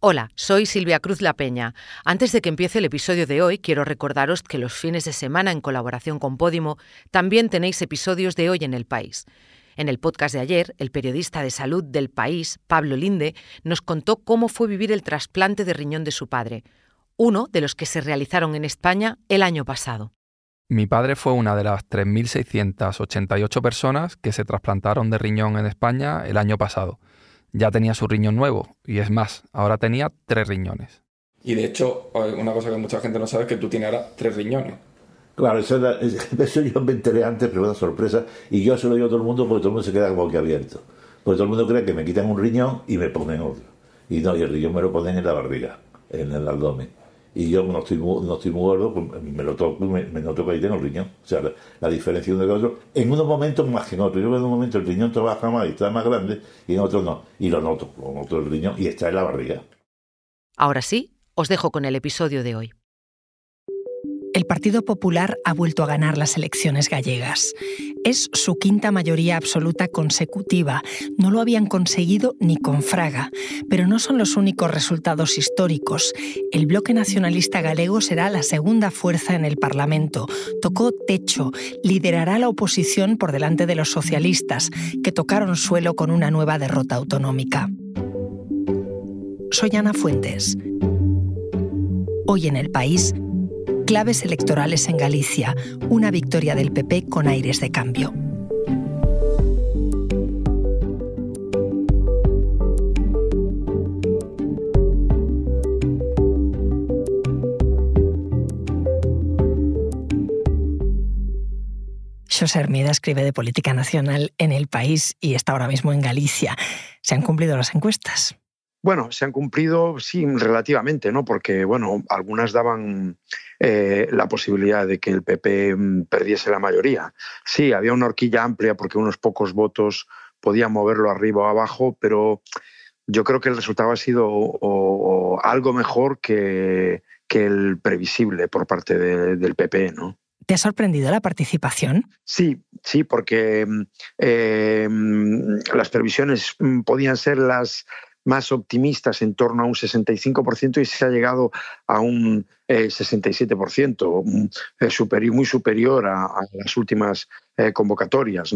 Hola, soy Silvia Cruz La Peña. Antes de que empiece el episodio de hoy, quiero recordaros que los fines de semana, en colaboración con Podimo, también tenéis episodios de Hoy en el País. En el podcast de ayer, el periodista de salud del país, Pablo Linde, nos contó cómo fue vivir el trasplante de riñón de su padre, uno de los que se realizaron en España el año pasado. Mi padre fue una de las 3.688 personas que se trasplantaron de riñón en España el año pasado ya tenía su riñón nuevo. Y es más, ahora tenía tres riñones. Y de hecho, una cosa que mucha gente no sabe es que tú tienes ahora tres riñones. Claro, eso, eso yo me enteré antes, pero una sorpresa. Y yo se lo digo a todo el mundo porque todo el mundo se queda como que abierto. Porque todo el mundo cree que me quitan un riñón y me ponen otro. Y no, y el riñón me lo ponen en la barriga, en el abdomen y yo no estoy, no estoy muy gordo, pues me, lo toco, me, noto que ahí tengo el riñón. O sea, la, diferencia de uno del otro, en unos momentos más que en otros. Yo en un momento el riñón trabaja más y está más grande, y en otros no. Y lo noto, lo noto el riñón y está en la barriga. Ahora sí, os dejo con el episodio de hoy el Partido Popular ha vuelto a ganar las elecciones gallegas. Es su quinta mayoría absoluta consecutiva. No lo habían conseguido ni con Fraga. Pero no son los únicos resultados históricos. El bloque nacionalista galego será la segunda fuerza en el Parlamento. Tocó techo. Liderará la oposición por delante de los socialistas, que tocaron suelo con una nueva derrota autonómica. Soy Ana Fuentes. Hoy en el país Claves electorales en Galicia, una victoria del PP con aires de cambio. José Hermida escribe de política nacional en el país y está ahora mismo en Galicia. ¿Se han cumplido las encuestas? Bueno, se han cumplido, sí, relativamente, ¿no? Porque, bueno, algunas daban eh, la posibilidad de que el PP mm, perdiese la mayoría. Sí, había una horquilla amplia porque unos pocos votos podían moverlo arriba o abajo, pero yo creo que el resultado ha sido algo mejor que, el previsible por parte del PP, ¿no? ¿Te ha sorprendido la participación? Sí, sí, porque mm, eh, mm, las previsiones podían ser las, más optimistas en torno a un 65% y se ha llegado a un 67%, eh, superior, muy superior a, las últimas eh, convocatorias.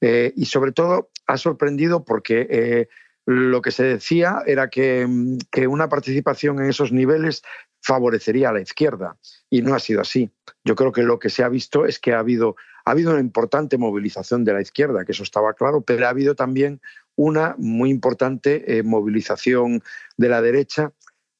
Eh, y sobre todo ha sorprendido porque lo que se decía era que, que, una participación en esos niveles favorecería a la izquierda y no ha sido así. Yo creo que lo que se ha visto es que ha habido, ha habido una importante movilización de la izquierda, que eso estaba claro, pero ha habido también una muy importante eh, movilización de la derecha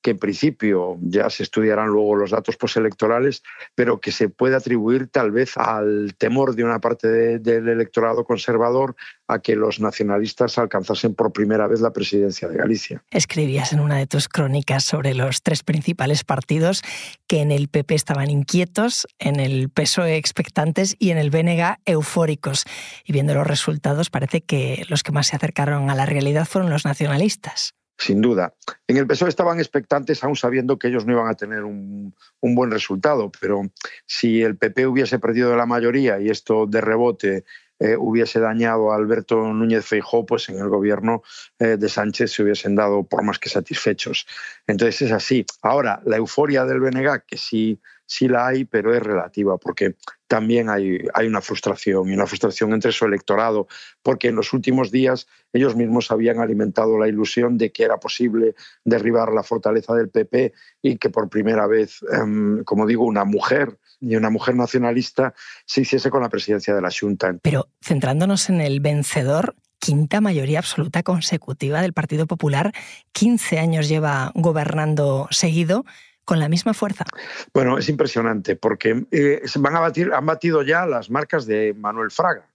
que en principio ya se estudiarán luego los datos postelectorales, pero que se puede atribuir tal vez al temor de una parte del electorado conservador a que los nacionalistas alcanzasen por primera vez la presidencia de Galicia. Escribías en una de tus crónicas sobre los tres principales partidos que en el PP estaban inquietos, en el PSOE expectantes y en el BNG eufóricos. Y viendo los resultados parece que los que más se acercaron a la realidad fueron los nacionalistas sin duda. En el PSOE estaban expectantes aún sabiendo que ellos no iban a tener un, buen resultado, pero si el PP hubiese perdido la mayoría y esto de rebote eh, hubiese dañado a Alberto Núñez Feijó, pues en el gobierno eh, de Sánchez se hubiesen dado por más que satisfechos. Entonces es así. Ahora, la euforia del BNG, que sí sí la hay, pero es relativa, porque también hay, hay una frustración, y una frustración entre su electorado, porque en los últimos días ellos mismos habían alimentado la ilusión de que era posible derribar la fortaleza del PP y que por primera vez, em, como digo, una mujer y una mujer nacionalista se hiciese con la presidencia de la Junta. Pero centrándonos en el vencedor, quinta mayoría absoluta consecutiva del Partido Popular, 15 años lleva gobernando seguido con la misma fuerza. Bueno, es impresionante porque eh, han batido ya las marcas de Manuel Fraga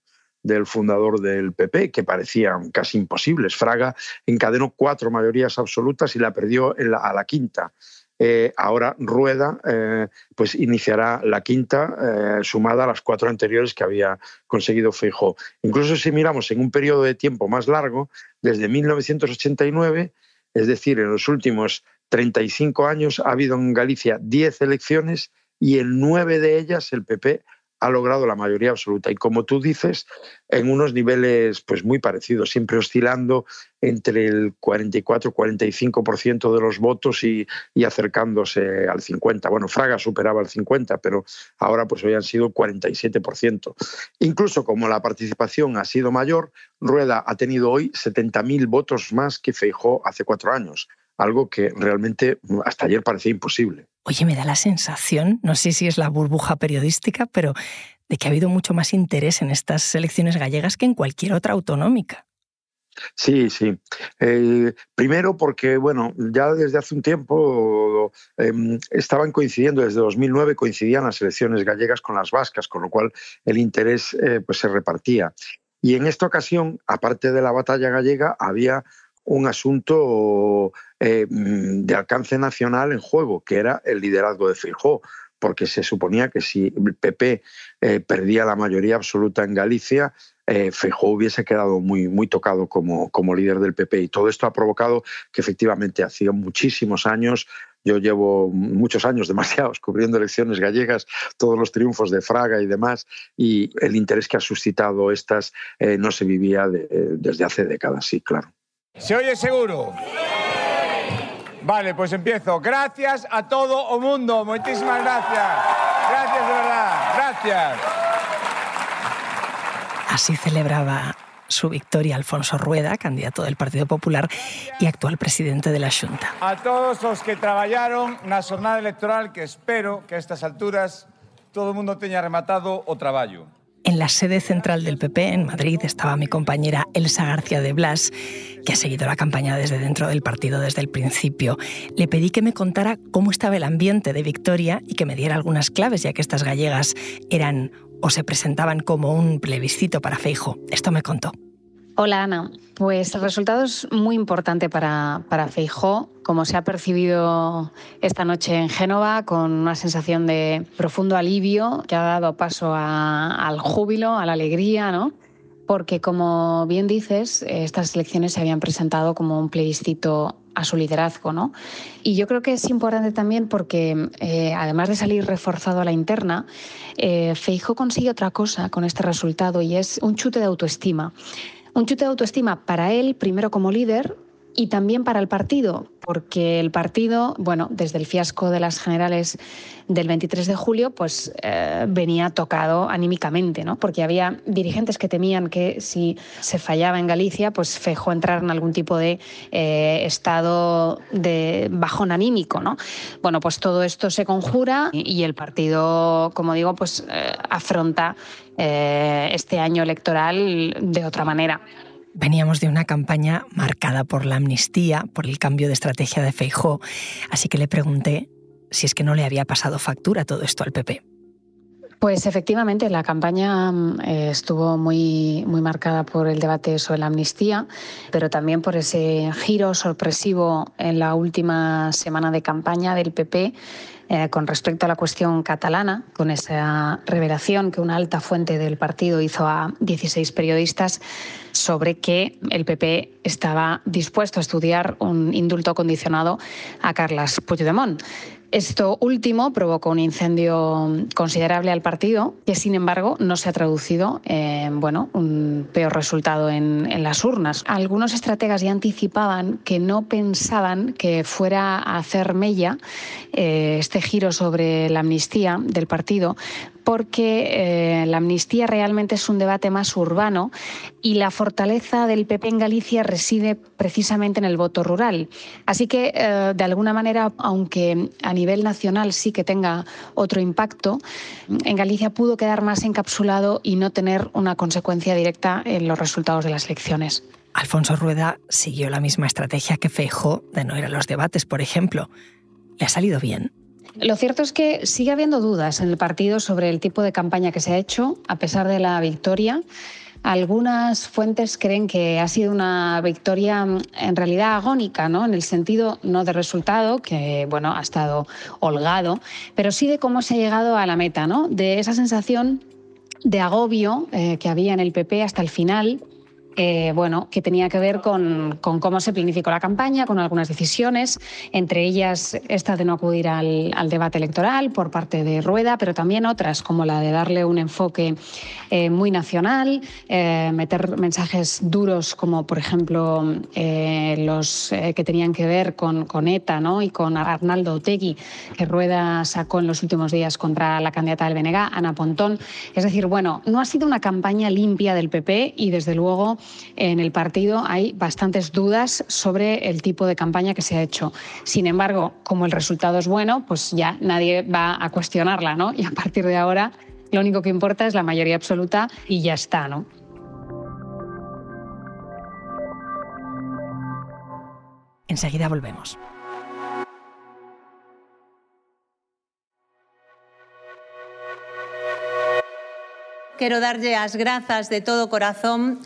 del fundador del PP, que parecían casi imposibles. Fraga encadenó cuatro mayorías absolutas y la perdió a la quinta. Eh, ahora Rueda eh, pues iniciará la quinta sumada a las cuatro anteriores que había conseguido Feijó. Incluso si miramos en un periodo de tiempo más largo, desde 1989, es decir, en los últimos 35 años ha habido en Galicia 10 elecciones y en nueve de ellas el PP ha logrado la mayoría absoluta. Y como tú dices, en unos niveles pues, muy parecidos, siempre oscilando entre el 44-45% de los votos y, y, acercándose al 50%. Bueno, Fraga superaba el 50%, pero ahora pues hoy han sido 47%. Incluso como la participación ha sido mayor, Rueda ha tenido hoy 70.000 votos más que Feijó hace cuatro años algo que realmente hasta ayer parecía imposible. Oye, me da la sensación, no sé si es la burbuja periodística, pero de que ha habido mucho más interés en estas elecciones gallegas que en cualquier otra autonómica. Sí, sí. Eh, primero porque, bueno, ya desde hace un tiempo em, estaban coincidiendo, desde 2009 coincidían las elecciones gallegas con las vascas, con lo cual el interés eh, pues se repartía. Y en esta ocasión, aparte de la batalla gallega, había un asunto eh, mm, de alcance nacional en juego, que era el liderazgo de Feijóo, porque se suponía que si el PP eh, perdía la mayoría absoluta en Galicia, eh, hubiese quedado muy, muy tocado como, como líder del PP. Y todo esto ha provocado que efectivamente hacía muchísimos años yo llevo muchos años, demasiados, cubriendo elecciones gallegas, todos los triunfos de Fraga y demás, y el interés que ha suscitado estas no se vivía desde hace décadas, sí, claro. ¿Se oye seguro? Vale, pues empiezo. Gracias a todo el mundo. Muchísimas gracias. Gracias de verdad. Gracias. Así celebraba su victoria Alfonso Rueda, candidato del Partido Popular y actual presidente de la Junta. A todos los que trabajaron la jornada electoral que espero que a estas alturas todo el mundo tenga rematado o trabajo. En la sede central del PP, en Madrid, estaba mi compañera Elsa García de Blas, que ha seguido la campaña desde dentro del partido desde el principio. Le pedí que me contara cómo estaba el ambiente de Victoria y que me diera algunas claves, ya que estas gallegas eran o se presentaban como un plebiscito para Feijo. Esto me contó. Hola Ana, pues el resultado es muy importante para, para Feijó, como se ha percibido esta noche en Génova, con una sensación de profundo alivio que ha dado paso al júbilo, a la alegría, ¿no? Porque como bien dices, estas elecciones se habían presentado como un plebiscito a su liderazgo, ¿no? Y yo creo que es importante también porque, eh, además de salir reforzado a la interna, eh, consigue otra cosa con este resultado y es un chute de autoestima. Un chute de autoestima para él, primero como líder, y también para el partido, porque el partido, bueno, desde el fiasco de las generales del 23 de julio, pues eh, venía tocado anímicamente, ¿no? Porque había dirigentes que temían que si se fallaba en Galicia, pues fejó entrar en algún tipo de eh, estado de bajón anímico, ¿no? Bueno, pues todo esto se conjura y, el partido, como digo, pues eh, afronta este año electoral de otra manera. Veníamos de una campaña marcada por la amnistía, por el cambio de estrategia de Feijó, así que le pregunté si es que no le había pasado factura todo esto al PP. Pues efectivamente, la campaña mm, eh, estuvo muy, muy marcada por el debate sobre la amnistía, pero también por ese giro sorpresivo en la última semana de campaña del PP eh, con respecto a la cuestión catalana, con esa revelación que una alta fuente del partido hizo a 16 periodistas sobre que el PP estaba dispuesto a estudiar un indulto condicionado a Carles Puigdemont. Esto último provocó un incendio considerable al partido, que sin embargo no se ha traducido en bueno, un peor resultado en, las urnas. Algunos estrategas ya anticipaban que no pensaban que fuera a hacer mella eh, este giro sobre la amnistía del partido, porque eh, la amnistía realmente es un debate más urbano y la fortaleza del PP en Galicia reside precisamente en el voto rural. Así que, eh, de alguna manera, aunque a nivel nacional sí que tenga otro impacto, en Galicia pudo quedar más encapsulado y no tener una consecuencia directa en los resultados de las elecciones. Alfonso Rueda siguió la misma estrategia que Feijó de no ir a los debates, por ejemplo. ¿Le ha salido bien? Lo cierto es que sigue habiendo dudas en el partido sobre el tipo de campaña que se ha hecho, a pesar de la victoria. Algunas fuentes creen que ha sido una victoria mm, en realidad agónica, ¿no? En el sentido no de resultado, que bueno, ha estado holgado, pero sí de cómo se ha llegado a la meta, ¿no? De esa sensación de agobio eh, que había en el PP hasta el final, eh, bueno, que tenía que ver con, cómo se planificó la campaña, con algunas decisiones, entre ellas esta de no acudir al, debate electoral por parte de Rueda, pero también otras, como la de darle un enfoque eh, muy nacional, eh, meter mensajes duros como, por ejemplo, los que tenían que ver con, ETA ¿no? y con Arnaldo Otegui, que Rueda sacó en los últimos días contra la candidata del BNG, Ana Pontón. Es decir, bueno, no ha sido una campaña limpia del PP y, desde luego, en el partido hay bastantes dudas sobre el tipo de campaña que se ha hecho. Sin embargo, como el resultado es bueno, pues ya nadie va a cuestionarla, ¿no? Y a partir de ahora lo único que importa es la mayoría absoluta y ya está, ¿no? Enseguida volvemos. Quero darlle as grazas de todo corazón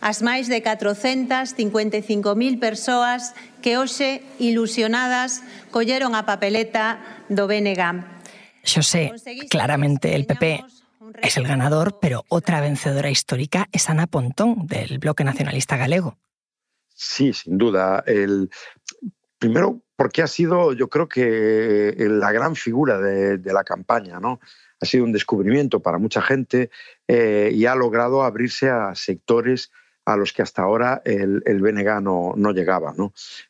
as máis de 455.000 persoas que hoxe, ilusionadas, colleron a papeleta do BNG. Xosé, claramente el PP es el ganador, pero otra vencedora histórica es Ana Pontón, del Bloque Nacionalista Galego. Sí, sin duda. El... Primero, porque ha sido, yo creo que la gran figura de, de la campaña, ¿no? Ha sido un descubrimiento para mucha gente eh, y ha logrado abrirse a sectores a los que hasta ahora el, el BNG no, llegaba.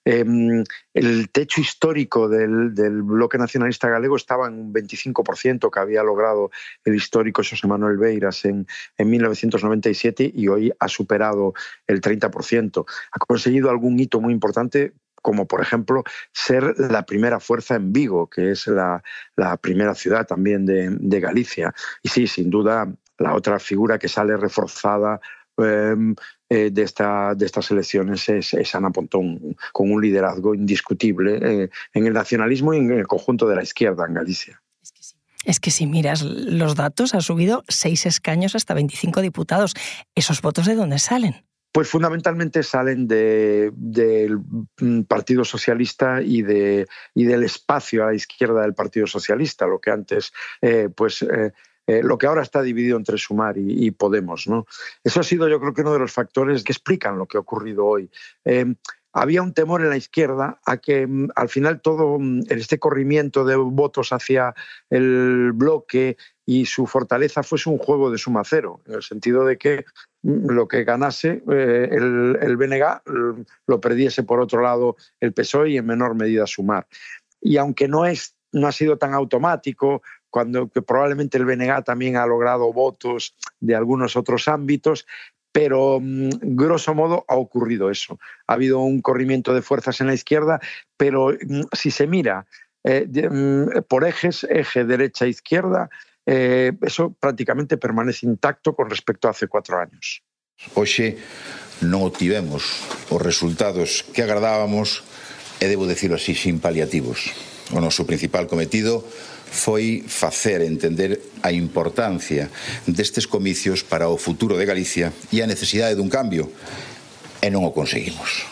Em, el techo histórico del, bloque nacionalista galego estaba en un 25% que había logrado el histórico José Manuel Beiras en, en 1997 y hoy ha superado el 30%. Ha conseguido algún hito muy importante como por ejemplo ser la primera fuerza en Vigo, que es la, primera ciudad también de, de, Galicia. Y sí, sin duda, la otra figura que sale reforzada Em, eh, de, esta, de estas elecciones es, Ana Pontón, con un liderazgo indiscutible eh, en el nacionalismo y en el conjunto de la izquierda en Galicia. Es que si miras los datos, ha subido seis escaños hasta 25 diputados. ¿Esos votos de dónde salen? Pues fundamentalmente salen del Partido Socialista y, de, y del espacio a la izquierda del Partido Socialista, lo que antes eh, pues, eh, lo que ahora está dividido entre Sumar y, Podemos. ¿no? Eso ha sido yo creo que uno de los factores que explican lo que ha ocurrido hoy. Eh, había un temor en la izquierda a que mm, al final todo mm, este corrimiento de votos hacia el bloque y su fortaleza fuese un juego de suma cero, en el sentido de que mm, lo que ganase eh, el, el, lo perdiese por otro lado el PSOE y en menor medida Sumar. Y aunque no, es, no ha sido tan automático, cuando que probablemente el BNG también ha logrado votos de algunos otros ámbitos, pero mm, grosso modo ha ocurrido eso. Ha habido un corrimiento de fuerzas en la izquierda, pero mm, si se mira eh, mm, por ejes, eje derecha-izquierda, eh, eso prácticamente permanece intacto con respecto a hace cuatro años. Hoxe non obtivemos os resultados que agradábamos e debo decirlo así, sin paliativos. O noso principal cometido foi facer entender a importancia destes comicios para o futuro de Galicia e a necesidade dun cambio. E non o conseguimos.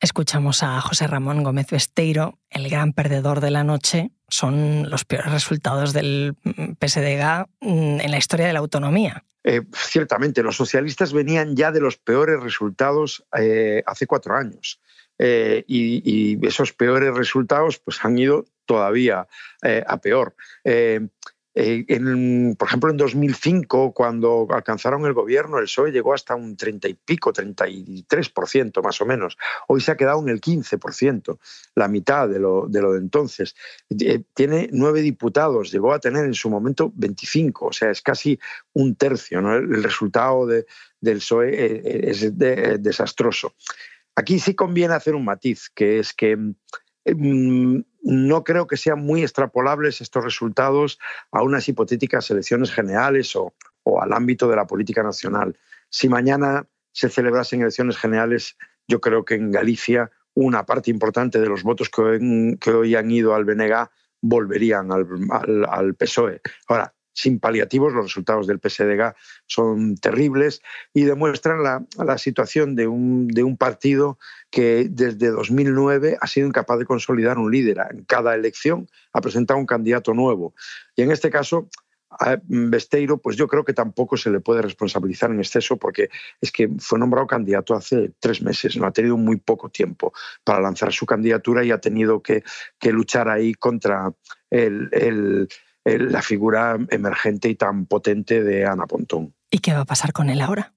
Escuchamos a José Ramón Gómez Besteiro, el gran perdedor de la noche. Son los peores resultados del PSDG mm, en la historia de la autonomía. Eh, ciertamente, los socialistas venían ya de los peores resultados eh, hace cuatro años. Eh, y, y, esos peores resultados pues, han ido todavía eh, a peor. Eh, eh, en, por ejemplo, en 2005, cuando alcanzaron el gobierno, el PSOE llegó hasta un 30 y pico, 33% más o menos. Hoy se ha quedado en el 15%, la mitad de lo de, lo de entonces. tiene nueve diputados, llegó a tener en su momento 25, o sea, es casi un tercio. ¿no? El resultado de, del PSOE es desastroso. Aquí sí conviene hacer un matiz, que es que mm, no creo que sean muy extrapolables estos resultados a unas hipotéticas elecciones generales o, al ámbito de la política nacional. Si mañana se celebrasen elecciones generales, yo creo que en Galicia una parte importante de los votos que hoy, han ido al BNG volverían al, al PSOE. Ahora, sin paliativos. Los resultados del PSDG son terribles y demuestran la, situación de un, de un, partido que desde 2009 ha sido incapaz de consolidar un líder. En cada elección ha presentado un candidato nuevo. Y en este caso a Besteiro, pues yo creo que tampoco se le puede responsabilizar en exceso porque es que fue nombrado candidato hace tres meses, no ha tenido muy poco tiempo para lanzar su candidatura y ha tenido que, luchar ahí contra la figura emergente y tan potente de Ana Pontón. ¿Y qué va a pasar con él ahora?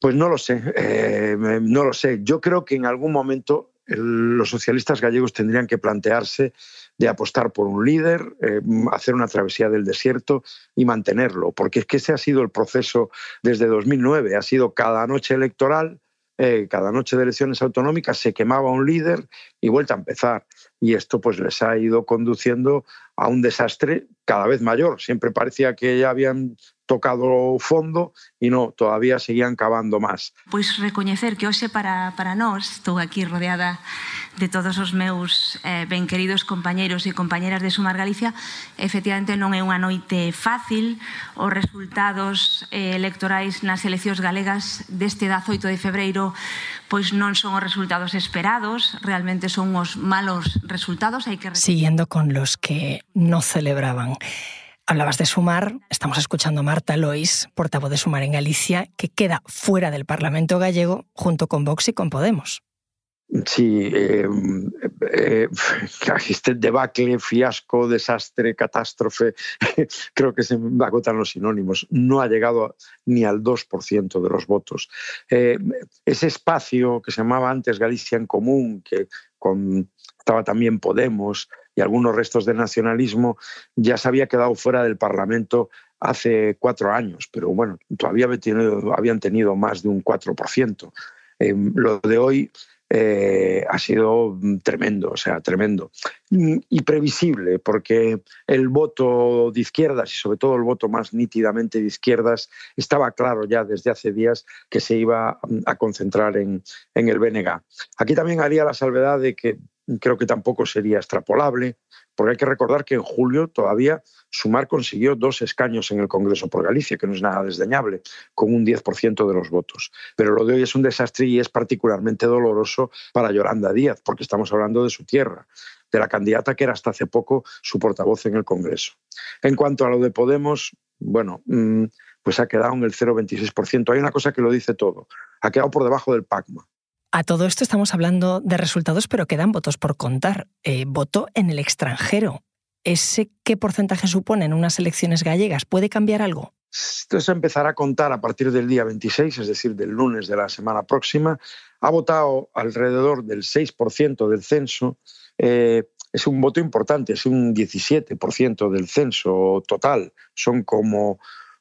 Pues no lo sé, eh, no lo sé. Yo creo que en algún momento los socialistas gallegos tendrían que plantearse de apostar por un líder, eh, hacer una travesía del desierto y mantenerlo, porque es que ese ha sido el proceso desde 2009, ha sido cada noche electoral, eh, cada noche de elecciones autonómicas se quemaba un líder y vuelta a empezar. Y esto pues les ha ido conduciendo a un desastre cada vez mayor. Siempre parecía que ya habían tocado o fondo e no, todavía seguían cavando máis. Pois recoñecer que hoxe para, para nós, estou aquí rodeada de todos os meus eh, ben queridos compañeiros e compañeras de Sumar Galicia, efectivamente non é unha noite fácil, os resultados eh, electorais nas eleccións galegas deste 18 de febreiro pois non son os resultados esperados, realmente son os malos resultados, hai que... Siguiendo con los que no celebraban. Hablabas de Sumar, estamos escuchando a Marta Lois, portavoz de Sumar en Galicia, que queda fuera del Parlamento gallego junto con Vox y con Podemos. Sí, eh, eh, debacle, fiasco, desastre, catástrofe, creo que se agotan los sinónimos. No ha llegado ni al 2% de los votos. Eh, ese espacio que se llamaba antes Galicia en Común, que con, estaba también Podemos, y algunos restos de nacionalismo, ya se había quedado fuera del Parlamento hace cuatro años, pero bueno, todavía habían tenido más de un 4%. Eh, lo de hoy eh, ha sido tremendo, o sea, tremendo. Y previsible, porque el voto de izquierdas y sobre todo el voto más nítidamente de izquierdas estaba claro ya desde hace días que se iba a concentrar en, en el BNG. Aquí también haría la salvedad de que creo que tampoco sería extrapolable, porque hay que recordar que en julio todavía Sumar consiguió dos escaños en el Congreso por Galicia, que no es nada desdeñable, con un 10% de los votos. Pero lo de hoy es un desastre y es particularmente doloroso para Yolanda Díaz, porque estamos hablando de su tierra, de la candidata que era hasta hace poco su portavoz en el Congreso. En cuanto a lo de Podemos, bueno, mm, pues ha quedado en el 0,26%. Hay una cosa que lo dice todo, ha quedado por debajo del PACMA. A todo esto estamos hablando de resultados, pero quedan votos por contar. Eh, voto en el extranjero. ¿Ese qué porcentaje supone en unas elecciones gallegas? ¿Puede cambiar algo? Esto se empezará a contar a partir del día 26, es decir, del lunes de la semana próxima. Ha votado alrededor del 6% del censo. Eh, es un voto importante, es un 17% del censo total. Son como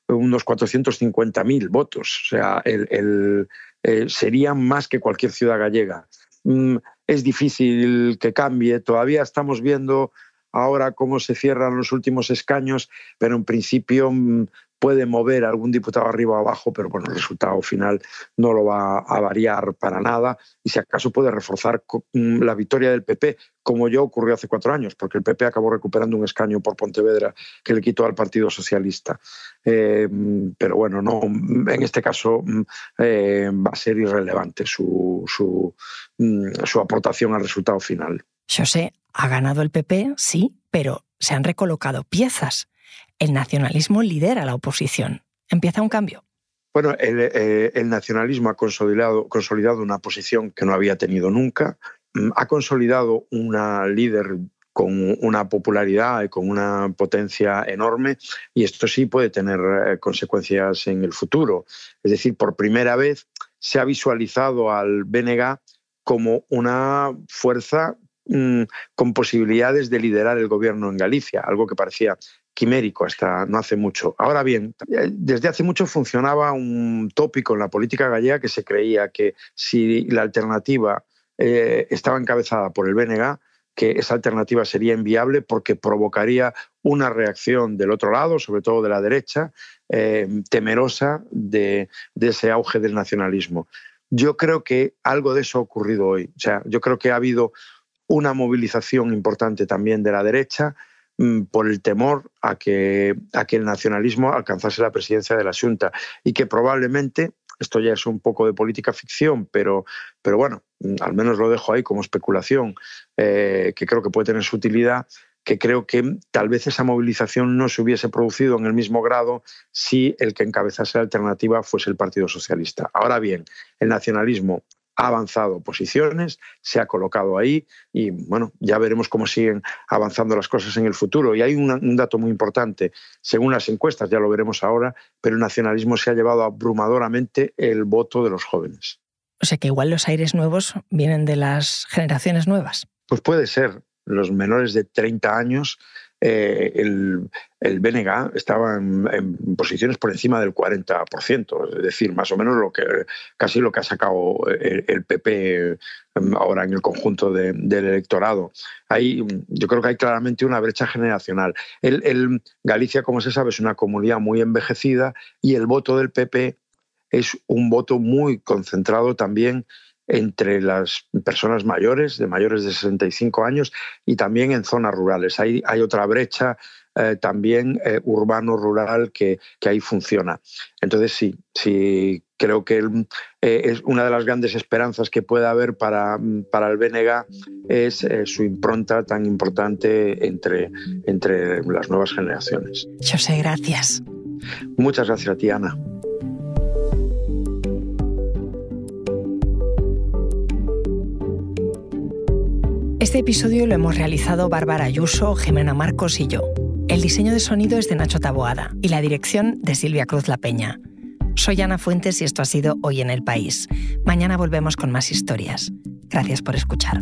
unos 450.000 votos. O sea, el, eh, serían más que cualquier ciudad gallega. Mm, es difícil que cambie, todavía estamos viendo ahora cómo se cierran los últimos escaños, pero en principio mm, puede mover algún diputado arriba o abajo, pero bueno, el resultado final no lo va a variar para nada y si acaso puede reforzar mm, la victoria del PP, como ya ocurrió hace cuatro años, porque el PP acabó recuperando un escaño por Pontevedra que le quitó al Partido Socialista. Eh, pero bueno, no, en este caso mm, eh, va a ser irrelevante su, su, su aportación al resultado final. José, ha ganado el PP, sí, pero se han recolocado piezas el nacionalismo lidera la oposición. ¿Empieza un cambio? Bueno, el, eh, nacionalismo ha consolidado, consolidado, una posición que no había tenido nunca, mm, ha consolidado una líder con una popularidad y con una potencia enorme y esto sí puede tener eh, consecuencias en el futuro. Es decir, por primera vez se ha visualizado al BNG como una fuerza mm, con posibilidades de liderar el gobierno en Galicia, algo que parecía quimérico hasta no hace mucho. Ahora bien, desde hace mucho funcionaba un tópico en la política gallega que se creía que si la alternativa eh, estaba encabezada por el BNG, que esa alternativa sería inviable porque provocaría una reacción del otro lado, sobre todo de la derecha, eh, temerosa de, de, ese auge del nacionalismo. Yo creo que algo de eso ha ocurrido hoy. O sea, yo creo que ha habido una movilización importante también de la derecha, por el temor a que, a que el nacionalismo alcanzase la presidencia de la Junta y que probablemente, esto ya es un poco de política ficción, pero, pero bueno, mm, al menos lo dejo ahí como especulación, eh, que creo que puede tener su utilidad, que creo que tal vez esa movilización no se hubiese producido en el mismo grado si el que encabezase la alternativa fuese el Partido Socialista. Ahora bien, el nacionalismo ha avanzado posiciones, se ha colocado ahí y bueno, ya veremos cómo siguen avanzando las cosas en el futuro. Y hay un, dato muy importante, según las encuestas, ya lo veremos ahora, pero el nacionalismo se ha llevado abrumadoramente el voto de los jóvenes. O sea que igual los aires nuevos vienen de las generaciones nuevas. Pues puede ser. Los menores de 30 años eh, el, el, estaba en, posiciones por encima del 40%, es decir, más o menos lo que, casi lo que ha sacado el, PP em, ahora en el conjunto del electorado. Yo creo que hay claramente una brecha generacional. El, Galicia, como se sabe, es una comunidad muy envejecida y el voto del PP es un voto muy concentrado también entre las personas mayores, de mayores de 65 años, y también en zonas rurales. Hay, hay otra brecha eh, también eh, urbano-rural que, que, ahí funciona. Entonces sí, sí creo que eh, es una de las grandes esperanzas que puede haber para, para el BNG es su impronta tan importante entre, entre las nuevas generaciones. José, gracias. Muchas gracias a ti, Ana. Este episodio lo hemos realizado Bárbara Ayuso, Jimena Marcos y yo. El diseño de sonido es de Nacho Taboada y la dirección de Silvia Cruz La Peña. Soy Ana Fuentes y esto ha sido Hoy en el País. Mañana volvemos con más historias. Gracias por escuchar.